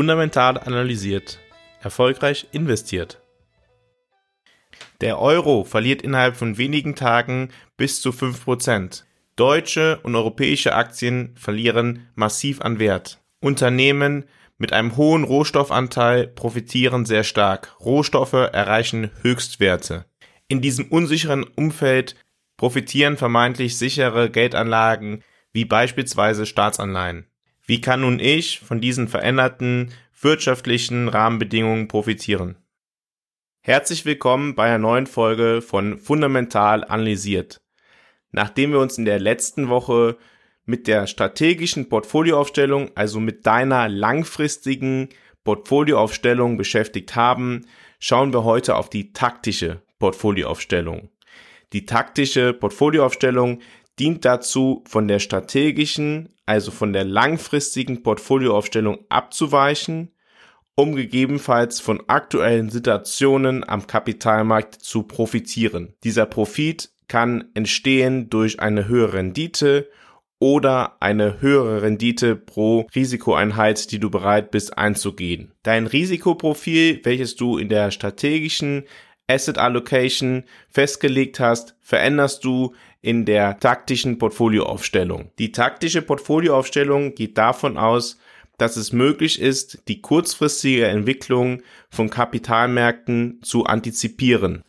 Fundamental analysiert. Erfolgreich investiert. Der Euro verliert innerhalb von wenigen Tagen bis zu 5%. Deutsche und europäische Aktien verlieren massiv an Wert. Unternehmen mit einem hohen Rohstoffanteil profitieren sehr stark. Rohstoffe erreichen Höchstwerte. In diesem unsicheren Umfeld profitieren vermeintlich sichere Geldanlagen wie beispielsweise Staatsanleihen. Wie kann nun ich von diesen veränderten wirtschaftlichen Rahmenbedingungen profitieren? Herzlich willkommen bei einer neuen Folge von Fundamental analysiert. Nachdem wir uns in der letzten Woche mit der strategischen Portfolioaufstellung, also mit deiner langfristigen Portfolioaufstellung beschäftigt haben, schauen wir heute auf die taktische Portfolioaufstellung. Die taktische Portfolioaufstellung dient dazu, von der strategischen, also von der langfristigen Portfolioaufstellung abzuweichen, um gegebenenfalls von aktuellen Situationen am Kapitalmarkt zu profitieren. Dieser Profit kann entstehen durch eine höhere Rendite oder eine höhere Rendite pro Risikoeinheit, die du bereit bist einzugehen. Dein Risikoprofil, welches du in der strategischen Asset Allocation festgelegt hast, veränderst du in der taktischen Portfolioaufstellung. Die taktische Portfolioaufstellung geht davon aus, dass es möglich ist, die kurzfristige Entwicklung von Kapitalmärkten zu antizipieren.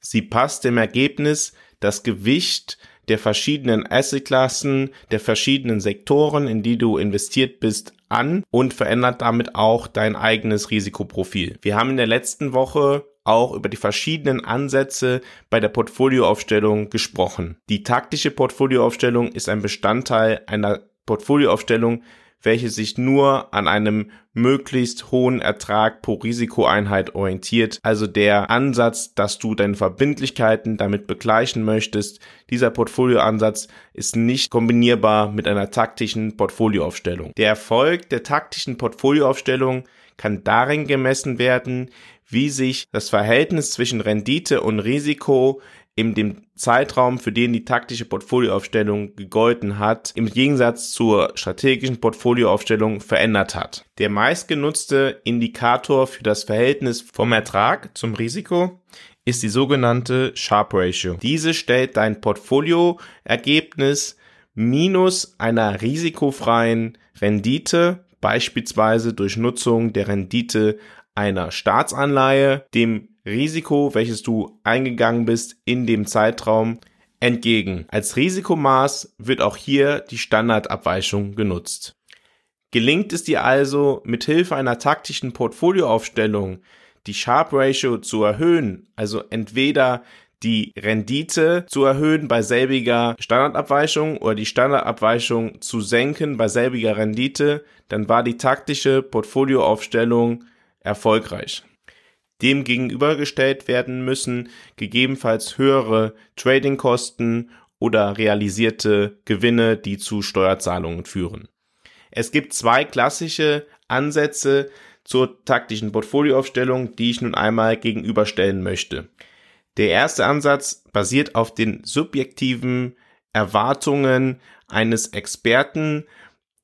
Sie passt dem Ergebnis das Gewicht der verschiedenen Assetklassen, der verschiedenen Sektoren, in die du investiert bist, an und verändert damit auch dein eigenes Risikoprofil. Wir haben in der letzten Woche auch über die verschiedenen Ansätze bei der Portfolioaufstellung gesprochen. Die taktische Portfolioaufstellung ist ein Bestandteil einer Portfolioaufstellung, welche sich nur an einem möglichst hohen Ertrag pro Risikoeinheit orientiert, also der Ansatz, dass du deine Verbindlichkeiten damit begleichen möchtest. Dieser Portfolioansatz ist nicht kombinierbar mit einer taktischen Portfolioaufstellung. Der Erfolg der taktischen Portfolioaufstellung kann darin gemessen werden, wie sich das Verhältnis zwischen Rendite und Risiko in dem Zeitraum, für den die taktische Portfolioaufstellung gegolten hat, im Gegensatz zur strategischen Portfolioaufstellung verändert hat. Der meistgenutzte Indikator für das Verhältnis vom Ertrag zum Risiko ist die sogenannte Sharp Ratio. Diese stellt dein Portfolioergebnis minus einer risikofreien Rendite, beispielsweise durch Nutzung der Rendite einer Staatsanleihe, dem Risiko, welches du eingegangen bist in dem Zeitraum, entgegen. Als Risikomaß wird auch hier die Standardabweichung genutzt. Gelingt es dir also, mit Hilfe einer taktischen Portfolioaufstellung die Sharp Ratio zu erhöhen, also entweder die Rendite zu erhöhen bei selbiger Standardabweichung oder die Standardabweichung zu senken bei selbiger Rendite, dann war die taktische Portfolioaufstellung erfolgreich. Dem gegenübergestellt werden müssen gegebenenfalls höhere Tradingkosten oder realisierte Gewinne, die zu Steuerzahlungen führen. Es gibt zwei klassische Ansätze zur taktischen Portfolioaufstellung, die ich nun einmal gegenüberstellen möchte. Der erste Ansatz basiert auf den subjektiven Erwartungen eines Experten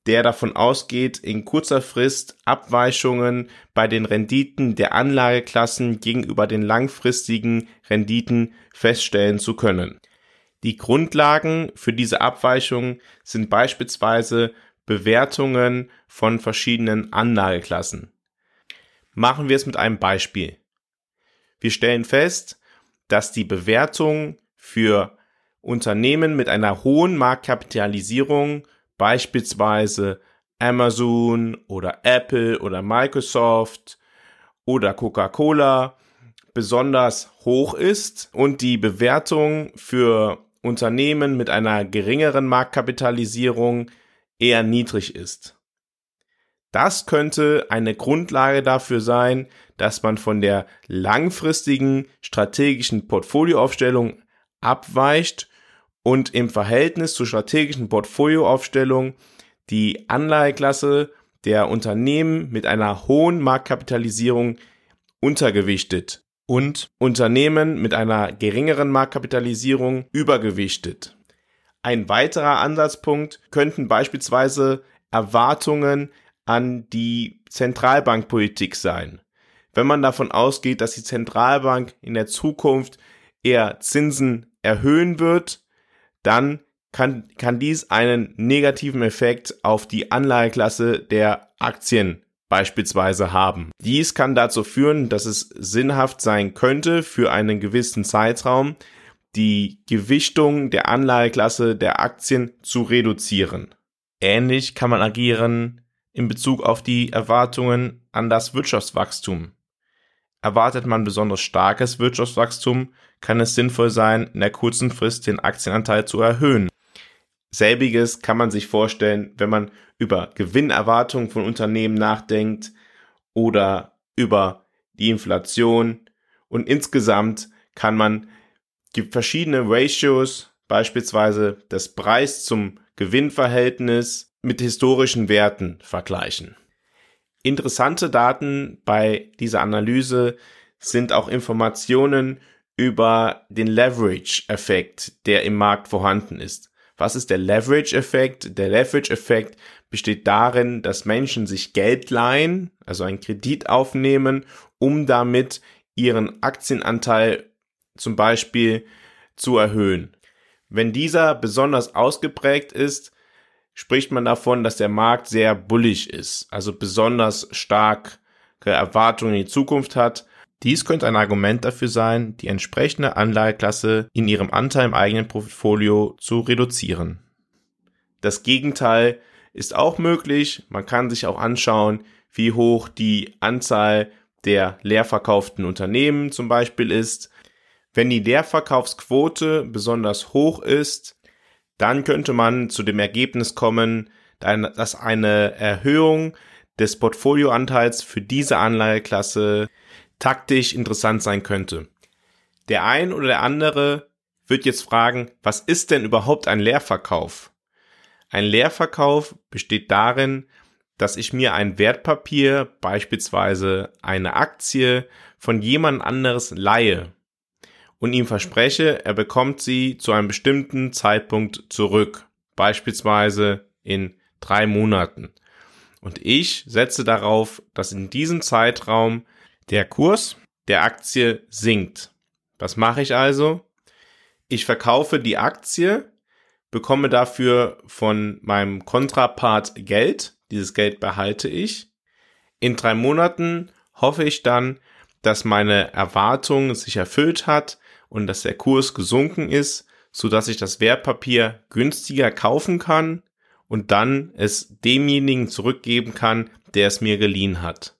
der davon ausgeht, in kurzer Frist Abweichungen bei den Renditen der Anlageklassen gegenüber den langfristigen Renditen feststellen zu können. Die Grundlagen für diese Abweichungen sind beispielsweise Bewertungen von verschiedenen Anlageklassen. Machen wir es mit einem Beispiel. Wir stellen fest, dass die Bewertung für Unternehmen mit einer hohen Marktkapitalisierung beispielsweise Amazon oder Apple oder Microsoft oder Coca-Cola besonders hoch ist und die Bewertung für Unternehmen mit einer geringeren Marktkapitalisierung eher niedrig ist. Das könnte eine Grundlage dafür sein, dass man von der langfristigen strategischen Portfolioaufstellung abweicht und im Verhältnis zur strategischen Portfolioaufstellung die Anleiheklasse der Unternehmen mit einer hohen Marktkapitalisierung untergewichtet und Unternehmen mit einer geringeren Marktkapitalisierung übergewichtet. Ein weiterer Ansatzpunkt könnten beispielsweise Erwartungen an die Zentralbankpolitik sein. Wenn man davon ausgeht, dass die Zentralbank in der Zukunft eher Zinsen erhöhen wird, dann kann, kann dies einen negativen Effekt auf die Anlageklasse der Aktien beispielsweise haben. Dies kann dazu führen, dass es sinnhaft sein könnte, für einen gewissen Zeitraum die Gewichtung der Anlageklasse der Aktien zu reduzieren. Ähnlich kann man agieren in Bezug auf die Erwartungen an das Wirtschaftswachstum. Erwartet man besonders starkes Wirtschaftswachstum, kann es sinnvoll sein, in der kurzen Frist den Aktienanteil zu erhöhen. Selbiges kann man sich vorstellen, wenn man über Gewinnerwartungen von Unternehmen nachdenkt oder über die Inflation und insgesamt kann man verschiedene Ratios, beispielsweise das Preis zum Gewinnverhältnis mit historischen Werten vergleichen. Interessante Daten bei dieser Analyse sind auch Informationen über den Leverage-Effekt, der im Markt vorhanden ist. Was ist der Leverage-Effekt? Der Leverage-Effekt besteht darin, dass Menschen sich Geld leihen, also einen Kredit aufnehmen, um damit ihren Aktienanteil zum Beispiel zu erhöhen. Wenn dieser besonders ausgeprägt ist, spricht man davon, dass der Markt sehr bullig ist, also besonders starke Erwartungen in die Zukunft hat. Dies könnte ein Argument dafür sein, die entsprechende Anleiheklasse in ihrem Anteil im eigenen Portfolio zu reduzieren. Das Gegenteil ist auch möglich. Man kann sich auch anschauen, wie hoch die Anzahl der leer verkauften Unternehmen zum Beispiel ist. Wenn die Leerverkaufsquote besonders hoch ist, dann könnte man zu dem Ergebnis kommen, dass eine Erhöhung des Portfolioanteils für diese Anleiheklasse taktisch interessant sein könnte. Der ein oder der andere wird jetzt fragen, was ist denn überhaupt ein Leerverkauf? Ein Leerverkauf besteht darin, dass ich mir ein Wertpapier, beispielsweise eine Aktie, von jemand anderes leihe und ihm verspreche, er bekommt sie zu einem bestimmten Zeitpunkt zurück, beispielsweise in drei Monaten. Und ich setze darauf, dass in diesem Zeitraum der Kurs der Aktie sinkt. Was mache ich also? Ich verkaufe die Aktie, bekomme dafür von meinem Kontrapart Geld. Dieses Geld behalte ich. In drei Monaten hoffe ich dann, dass meine Erwartung sich erfüllt hat und dass der Kurs gesunken ist, so dass ich das Wertpapier günstiger kaufen kann und dann es demjenigen zurückgeben kann, der es mir geliehen hat.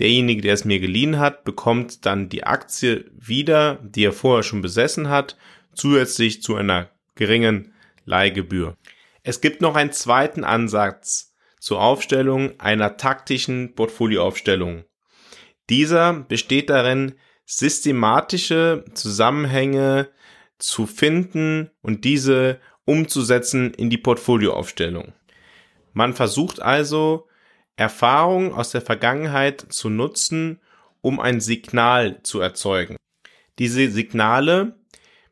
Derjenige, der es mir geliehen hat, bekommt dann die Aktie wieder, die er vorher schon besessen hat, zusätzlich zu einer geringen Leihgebühr. Es gibt noch einen zweiten Ansatz zur Aufstellung einer taktischen Portfolioaufstellung. Dieser besteht darin, systematische Zusammenhänge zu finden und diese umzusetzen in die Portfolioaufstellung. Man versucht also, Erfahrungen aus der Vergangenheit zu nutzen, um ein Signal zu erzeugen. Diese Signale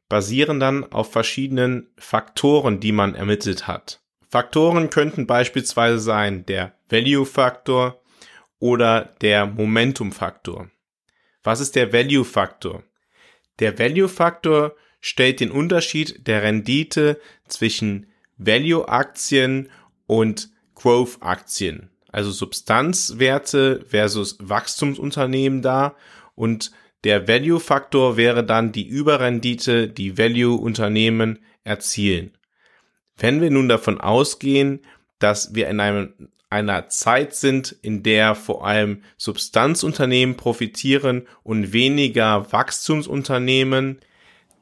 basieren dann auf verschiedenen Faktoren, die man ermittelt hat. Faktoren könnten beispielsweise sein der Value-Faktor oder der Momentum-Faktor. Was ist der Value-Faktor? Der Value-Faktor stellt den Unterschied der Rendite zwischen Value-Aktien und Growth-Aktien also Substanzwerte versus Wachstumsunternehmen da und der Value-Faktor wäre dann die Überrendite, die Value-Unternehmen erzielen. Wenn wir nun davon ausgehen, dass wir in einem, einer Zeit sind, in der vor allem Substanzunternehmen profitieren und weniger Wachstumsunternehmen,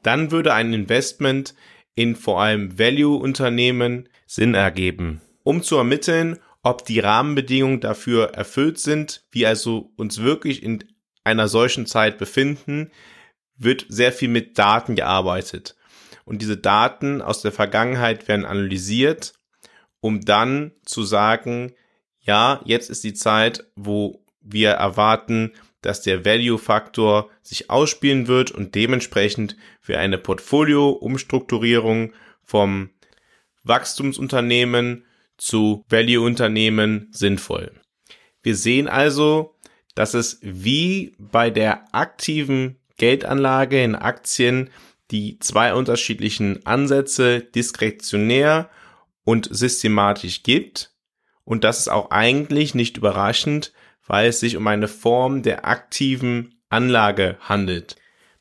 dann würde ein Investment in vor allem Value-Unternehmen Sinn ergeben. Um zu ermitteln, ob die Rahmenbedingungen dafür erfüllt sind, wir also uns wirklich in einer solchen Zeit befinden, wird sehr viel mit Daten gearbeitet. Und diese Daten aus der Vergangenheit werden analysiert, um dann zu sagen, ja, jetzt ist die Zeit, wo wir erwarten, dass der Value-Faktor sich ausspielen wird und dementsprechend wir eine Portfolio-Umstrukturierung vom Wachstumsunternehmen zu Value-Unternehmen sinnvoll. Wir sehen also, dass es wie bei der aktiven Geldanlage in Aktien die zwei unterschiedlichen Ansätze diskretionär und systematisch gibt. Und das ist auch eigentlich nicht überraschend, weil es sich um eine Form der aktiven Anlage handelt.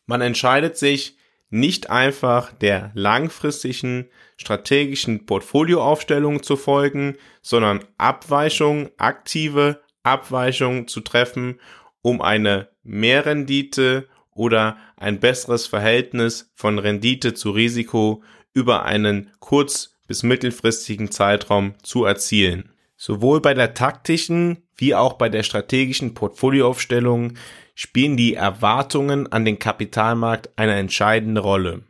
Man entscheidet sich nicht einfach der langfristigen strategischen Portfolioaufstellung zu folgen, sondern Abweichungen, aktive Abweichungen zu treffen, um eine Mehrrendite oder ein besseres Verhältnis von Rendite zu Risiko über einen kurz- bis mittelfristigen Zeitraum zu erzielen. Sowohl bei der taktischen wie auch bei der strategischen Portfolioaufstellung spielen die Erwartungen an den Kapitalmarkt eine entscheidende Rolle.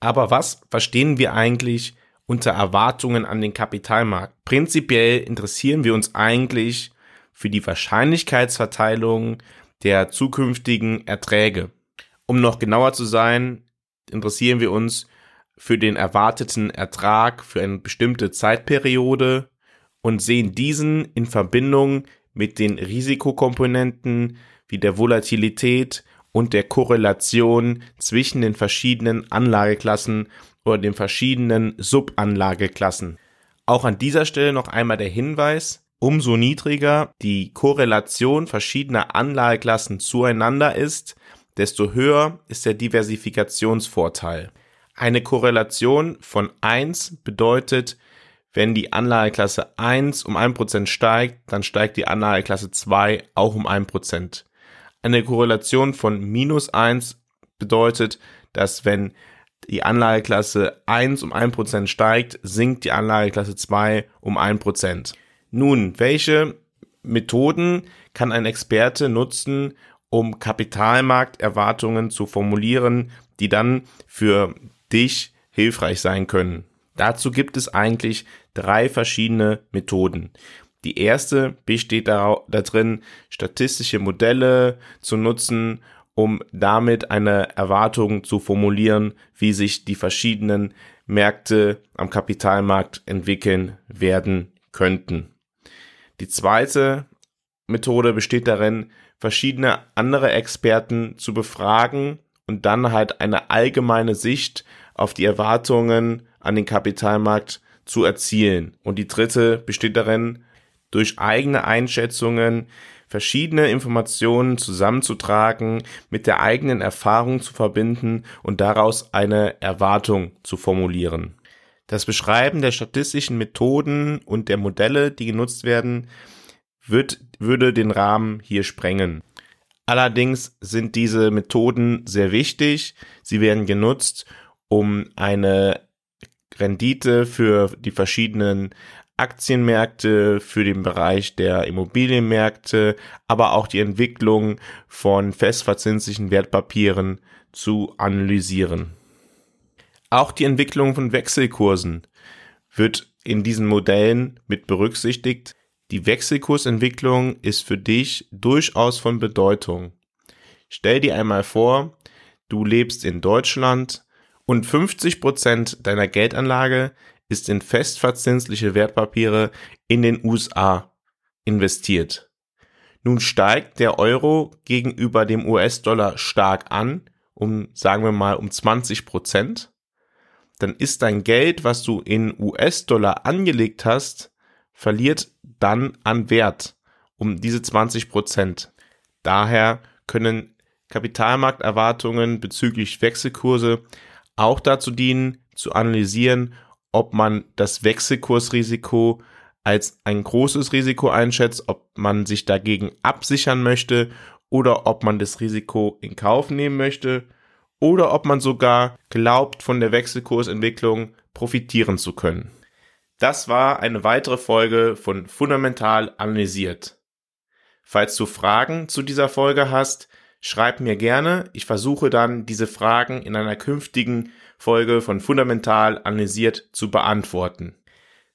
Aber was verstehen wir eigentlich unter Erwartungen an den Kapitalmarkt? Prinzipiell interessieren wir uns eigentlich für die Wahrscheinlichkeitsverteilung der zukünftigen Erträge. Um noch genauer zu sein, interessieren wir uns für den erwarteten Ertrag für eine bestimmte Zeitperiode und sehen diesen in Verbindung mit den Risikokomponenten wie der Volatilität und der Korrelation zwischen den verschiedenen Anlageklassen oder den verschiedenen Subanlageklassen. Auch an dieser Stelle noch einmal der Hinweis, umso niedriger die Korrelation verschiedener Anlageklassen zueinander ist, desto höher ist der Diversifikationsvorteil. Eine Korrelation von 1 bedeutet, wenn die Anlageklasse 1 um 1% steigt, dann steigt die Anlageklasse 2 auch um 1%. Eine Korrelation von minus 1 bedeutet, dass wenn die Anlageklasse 1 um 1% steigt, sinkt die Anlageklasse 2 um 1%. Nun, welche Methoden kann ein Experte nutzen, um Kapitalmarkterwartungen zu formulieren, die dann für dich hilfreich sein können. Dazu gibt es eigentlich drei verschiedene Methoden. Die erste besteht darin, statistische Modelle zu nutzen, um damit eine Erwartung zu formulieren, wie sich die verschiedenen Märkte am Kapitalmarkt entwickeln werden könnten. Die zweite Methode besteht darin, verschiedene andere Experten zu befragen und dann halt eine allgemeine Sicht auf die Erwartungen an den Kapitalmarkt zu erzielen. Und die dritte besteht darin, durch eigene Einschätzungen verschiedene Informationen zusammenzutragen, mit der eigenen Erfahrung zu verbinden und daraus eine Erwartung zu formulieren. Das Beschreiben der statistischen Methoden und der Modelle, die genutzt werden, wird, würde den Rahmen hier sprengen. Allerdings sind diese Methoden sehr wichtig. Sie werden genutzt, um eine Rendite für die verschiedenen Aktienmärkte, für den Bereich der Immobilienmärkte, aber auch die Entwicklung von festverzinslichen Wertpapieren zu analysieren. Auch die Entwicklung von Wechselkursen wird in diesen Modellen mit berücksichtigt. Die Wechselkursentwicklung ist für dich durchaus von Bedeutung. Stell dir einmal vor, du lebst in Deutschland und 50 Prozent deiner Geldanlage ist in festverzinsliche Wertpapiere in den USA investiert. Nun steigt der Euro gegenüber dem US-Dollar stark an, um, sagen wir mal, um 20 Prozent. Dann ist dein Geld, was du in US-Dollar angelegt hast, verliert dann an Wert um diese 20 Prozent. Daher können Kapitalmarkterwartungen bezüglich Wechselkurse auch dazu dienen, zu analysieren, ob man das Wechselkursrisiko als ein großes Risiko einschätzt, ob man sich dagegen absichern möchte oder ob man das Risiko in Kauf nehmen möchte oder ob man sogar glaubt, von der Wechselkursentwicklung profitieren zu können. Das war eine weitere Folge von Fundamental analysiert. Falls du Fragen zu dieser Folge hast, schreib mir gerne. Ich versuche dann, diese Fragen in einer künftigen Folge von Fundamental analysiert zu beantworten.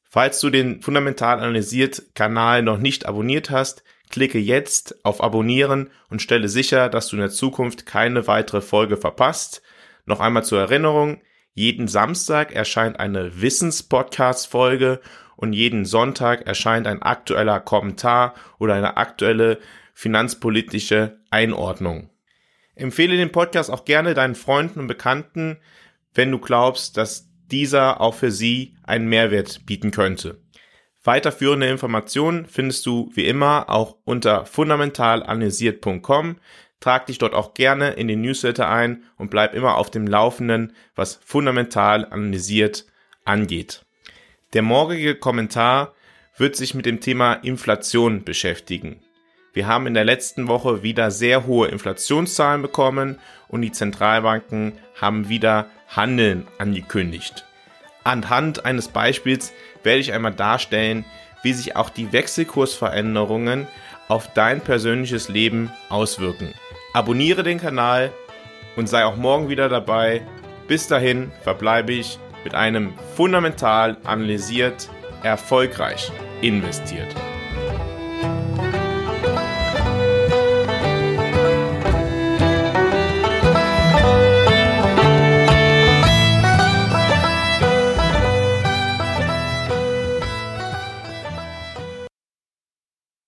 Falls du den Fundamental analysiert Kanal noch nicht abonniert hast, klicke jetzt auf Abonnieren und stelle sicher, dass du in der Zukunft keine weitere Folge verpasst. Noch einmal zur Erinnerung, jeden Samstag erscheint eine Wissenspodcast-Folge und jeden Sonntag erscheint ein aktueller Kommentar oder eine aktuelle finanzpolitische Einordnung. Empfehle den Podcast auch gerne deinen Freunden und Bekannten, wenn du glaubst, dass dieser auch für sie einen Mehrwert bieten könnte. Weiterführende Informationen findest du wie immer auch unter fundamentalanalysiert.com. Trag dich dort auch gerne in den Newsletter ein und bleib immer auf dem Laufenden, was fundamental analysiert angeht. Der morgige Kommentar wird sich mit dem Thema Inflation beschäftigen. Wir haben in der letzten Woche wieder sehr hohe Inflationszahlen bekommen und die Zentralbanken haben wieder Handeln angekündigt. Anhand eines Beispiels werde ich einmal darstellen, wie sich auch die Wechselkursveränderungen auf dein persönliches Leben auswirken. Abonniere den Kanal und sei auch morgen wieder dabei. Bis dahin verbleibe ich mit einem fundamental analysiert, erfolgreich investiert.